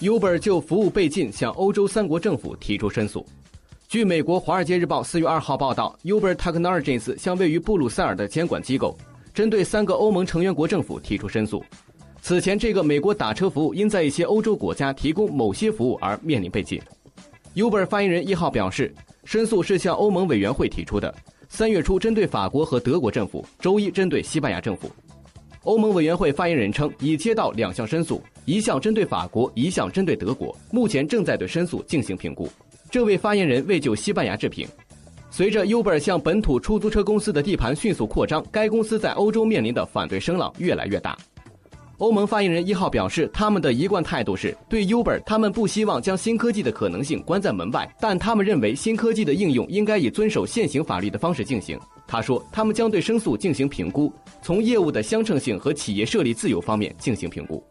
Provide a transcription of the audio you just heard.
Uber 就服务被禁向欧洲三国政府提出申诉。据美国《华尔街日报》四月二号报道，Uber Technologies 向位于布鲁塞尔的监管机构，针对三个欧盟成员国政府提出申诉。此前，这个美国打车服务因在一些欧洲国家提供某些服务而面临被禁。Uber 发言人一号表示，申诉是向欧盟委员会提出的。三月初针对法国和德国政府，周一针对西班牙政府。欧盟委员会发言人称，已接到两项申诉，一项针对法国，一项针对德国，目前正在对申诉进行评估。这位发言人未就西班牙置评。随着 Uber 向本土出租车公司的地盘迅速扩张，该公司在欧洲面临的反对声浪越来越大。欧盟发言人一号表示，他们的一贯态度是对 Uber，他们不希望将新科技的可能性关在门外，但他们认为新科技的应用应该以遵守现行法律的方式进行。他说，他们将对申诉进行评估，从业务的相称性和企业设立自由方面进行评估。